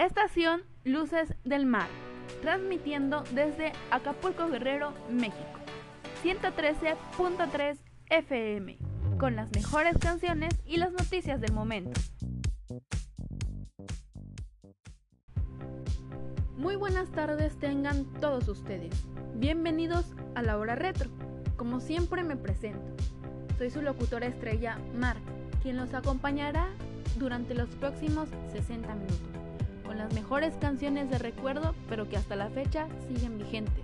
Estación Luces del Mar, transmitiendo desde Acapulco Guerrero, México. 113.3 FM, con las mejores canciones y las noticias del momento. Muy buenas tardes tengan todos ustedes. Bienvenidos a la hora retro. Como siempre me presento. Soy su locutora estrella, Mar, quien los acompañará durante los próximos 60 minutos, con las mejores canciones de recuerdo, pero que hasta la fecha siguen vigentes.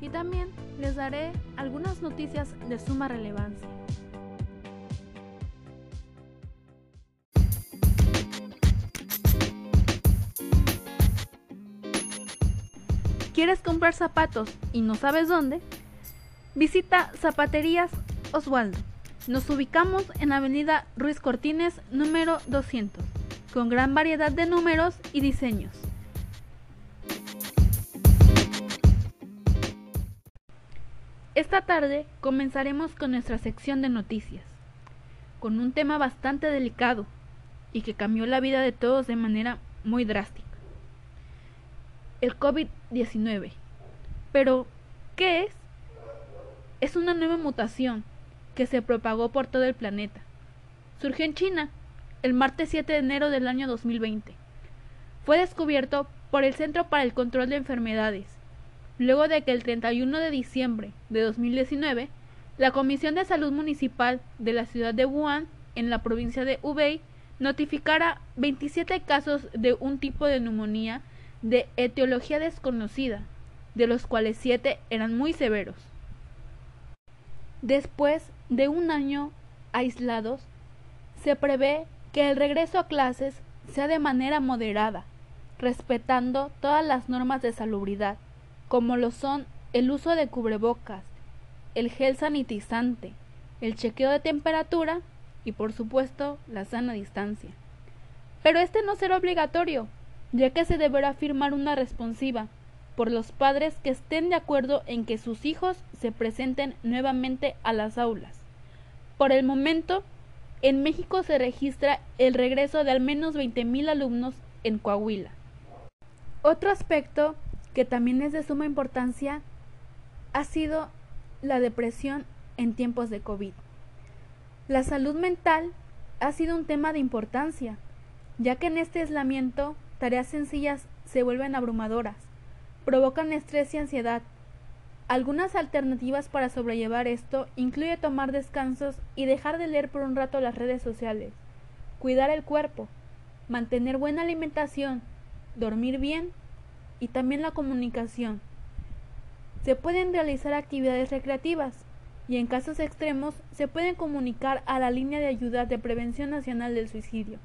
Y también les daré algunas noticias de suma relevancia. ¿Quieres comprar zapatos y no sabes dónde? Visita Zapaterías Oswaldo. Nos ubicamos en Avenida Ruiz Cortines número 200, con gran variedad de números y diseños. Esta tarde comenzaremos con nuestra sección de noticias, con un tema bastante delicado y que cambió la vida de todos de manera muy drástica. El COVID-19. Pero, ¿qué es? Es una nueva mutación que se propagó por todo el planeta. Surgió en China el martes 7 de enero del año 2020. Fue descubierto por el Centro para el Control de Enfermedades, luego de que el 31 de diciembre de 2019 la Comisión de Salud Municipal de la ciudad de Wuhan, en la provincia de Hubei, notificara 27 casos de un tipo de neumonía de etiología desconocida, de los cuales 7 eran muy severos. Después de un año aislados, se prevé que el regreso a clases sea de manera moderada, respetando todas las normas de salubridad, como lo son el uso de cubrebocas, el gel sanitizante, el chequeo de temperatura y por supuesto la sana distancia. Pero este no será obligatorio, ya que se deberá firmar una responsiva por los padres que estén de acuerdo en que sus hijos se presenten nuevamente a las aulas. Por el momento, en México se registra el regreso de al menos 20.000 alumnos en Coahuila. Otro aspecto que también es de suma importancia ha sido la depresión en tiempos de COVID. La salud mental ha sido un tema de importancia, ya que en este aislamiento tareas sencillas se vuelven abrumadoras provocan estrés y ansiedad. Algunas alternativas para sobrellevar esto incluye tomar descansos y dejar de leer por un rato las redes sociales, cuidar el cuerpo, mantener buena alimentación, dormir bien y también la comunicación. Se pueden realizar actividades recreativas y en casos extremos se pueden comunicar a la línea de ayuda de Prevención Nacional del Suicidio.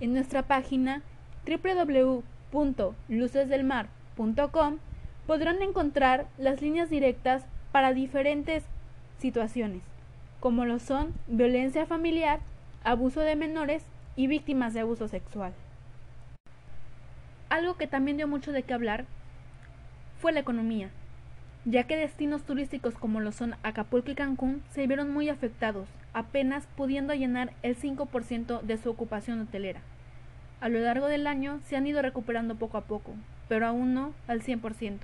En nuestra página www.lucesdelmar.com podrán encontrar las líneas directas para diferentes situaciones, como lo son violencia familiar, abuso de menores y víctimas de abuso sexual. Algo que también dio mucho de qué hablar fue la economía, ya que destinos turísticos como lo son Acapulco y Cancún se vieron muy afectados, apenas pudiendo llenar el 5% de su ocupación hotelera. A lo largo del año se han ido recuperando poco a poco, pero aún no al 100%.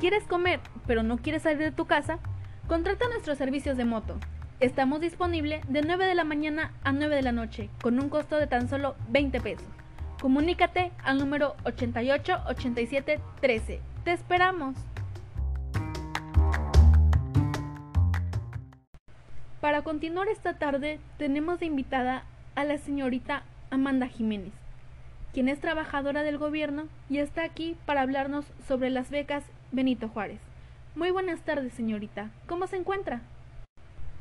¿Quieres comer, pero no quieres salir de tu casa? Contrata nuestros servicios de moto. Estamos disponibles de 9 de la mañana a 9 de la noche, con un costo de tan solo 20 pesos. Comunícate al número 88 87 13. ¡Te esperamos! Para continuar esta tarde, tenemos de invitada a la señorita Amanda Jiménez, quien es trabajadora del gobierno y está aquí para hablarnos sobre las becas Benito Juárez. Muy buenas tardes, señorita. ¿Cómo se encuentra?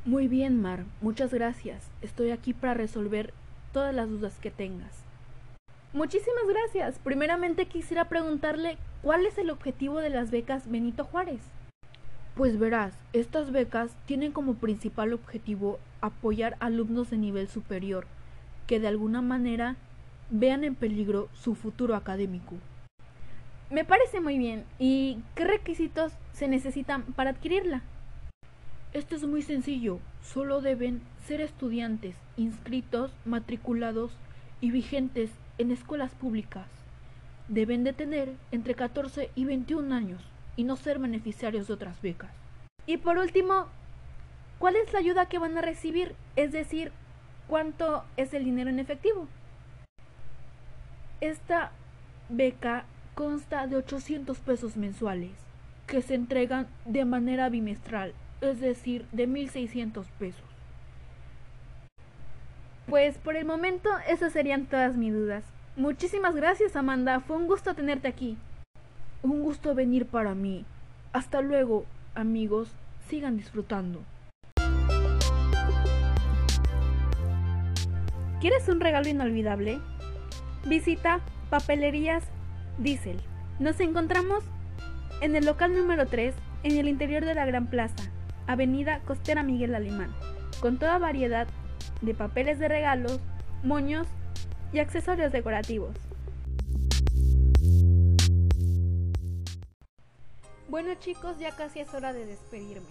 Muy bien, Mar. Muchas gracias. Estoy aquí para resolver todas las dudas que tengas. Muchísimas gracias. Primeramente quisiera preguntarle cuál es el objetivo de las becas Benito Juárez. Pues verás, estas becas tienen como principal objetivo apoyar alumnos de nivel superior que de alguna manera vean en peligro su futuro académico. Me parece muy bien. ¿Y qué requisitos se necesitan para adquirirla? Esto es muy sencillo. Solo deben ser estudiantes inscritos, matriculados y vigentes en escuelas públicas. Deben de tener entre 14 y 21 años y no ser beneficiarios de otras becas. Y por último, ¿cuál es la ayuda que van a recibir? Es decir, ¿cuánto es el dinero en efectivo? Esta beca consta de 800 pesos mensuales que se entregan de manera bimestral, es decir, de 1.600 pesos. Pues por el momento esas serían todas mis dudas. Muchísimas gracias Amanda, fue un gusto tenerte aquí. Un gusto venir para mí. Hasta luego, amigos, sigan disfrutando. ¿Quieres un regalo inolvidable? Visita Papelerías Diesel. Nos encontramos en el local número 3, en el interior de la Gran Plaza, Avenida Costera Miguel Alemán, con toda variedad de papeles de regalos, moños y accesorios decorativos. Bueno chicos, ya casi es hora de despedirme.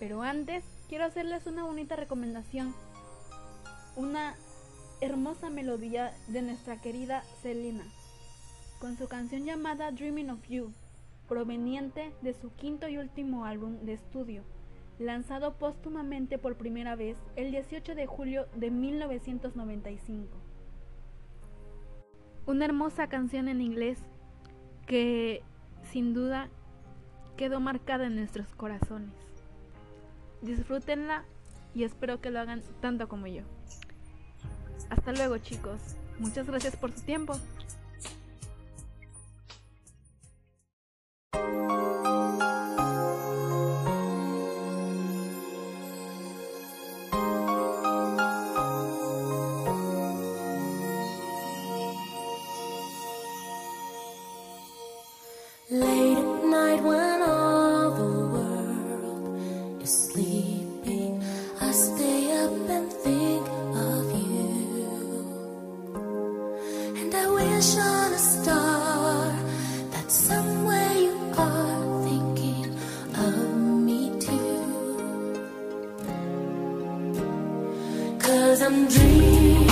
Pero antes quiero hacerles una bonita recomendación. Una hermosa melodía de nuestra querida Selena, con su canción llamada Dreaming of You, proveniente de su quinto y último álbum de estudio, lanzado póstumamente por primera vez el 18 de julio de 1995. Una hermosa canción en inglés que sin duda quedó marcada en nuestros corazones. Disfrútenla y espero que lo hagan tanto como yo. Hasta luego chicos. Muchas gracias por su tiempo. on a star that somewhere you are thinking of me too. Cause I'm dreaming.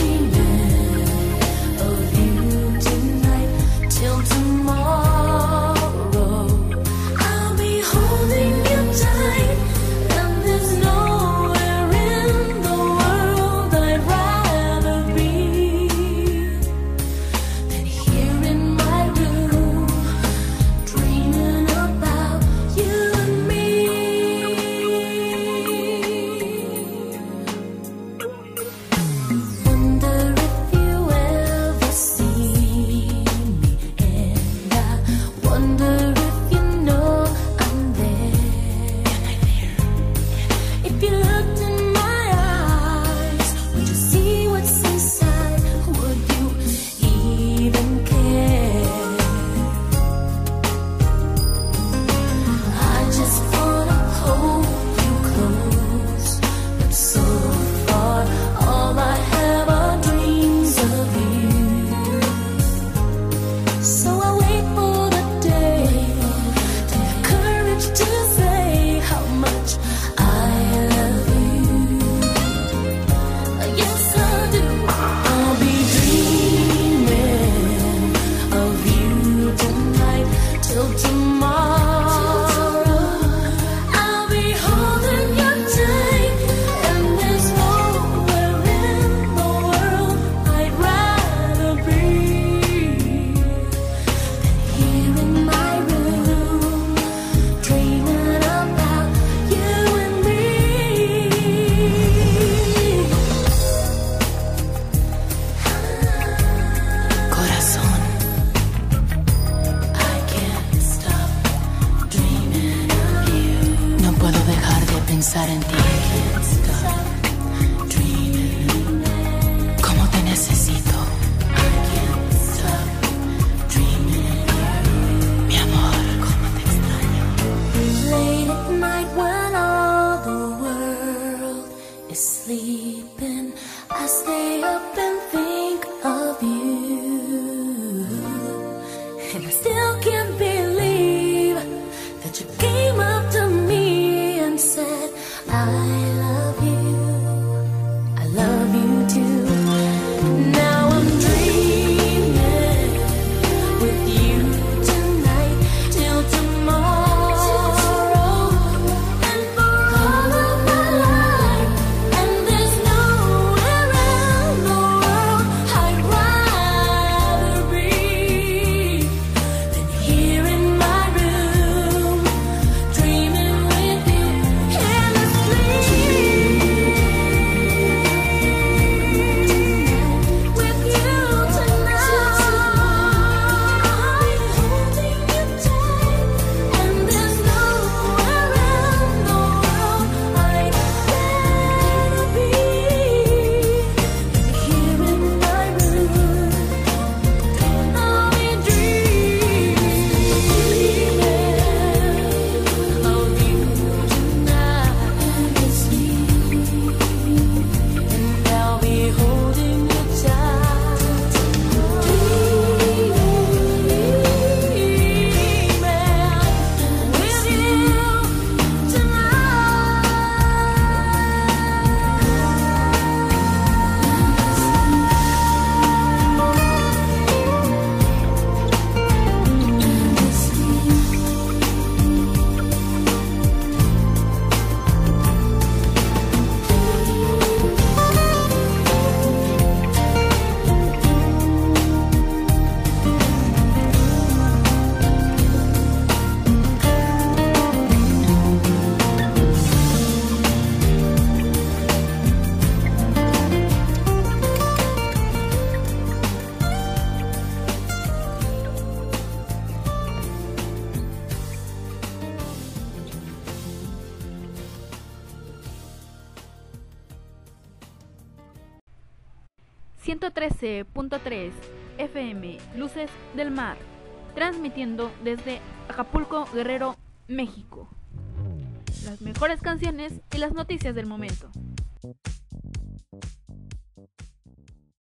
113.3 FM Luces del Mar, transmitiendo desde Acapulco, Guerrero, México. Las mejores canciones y las noticias del momento.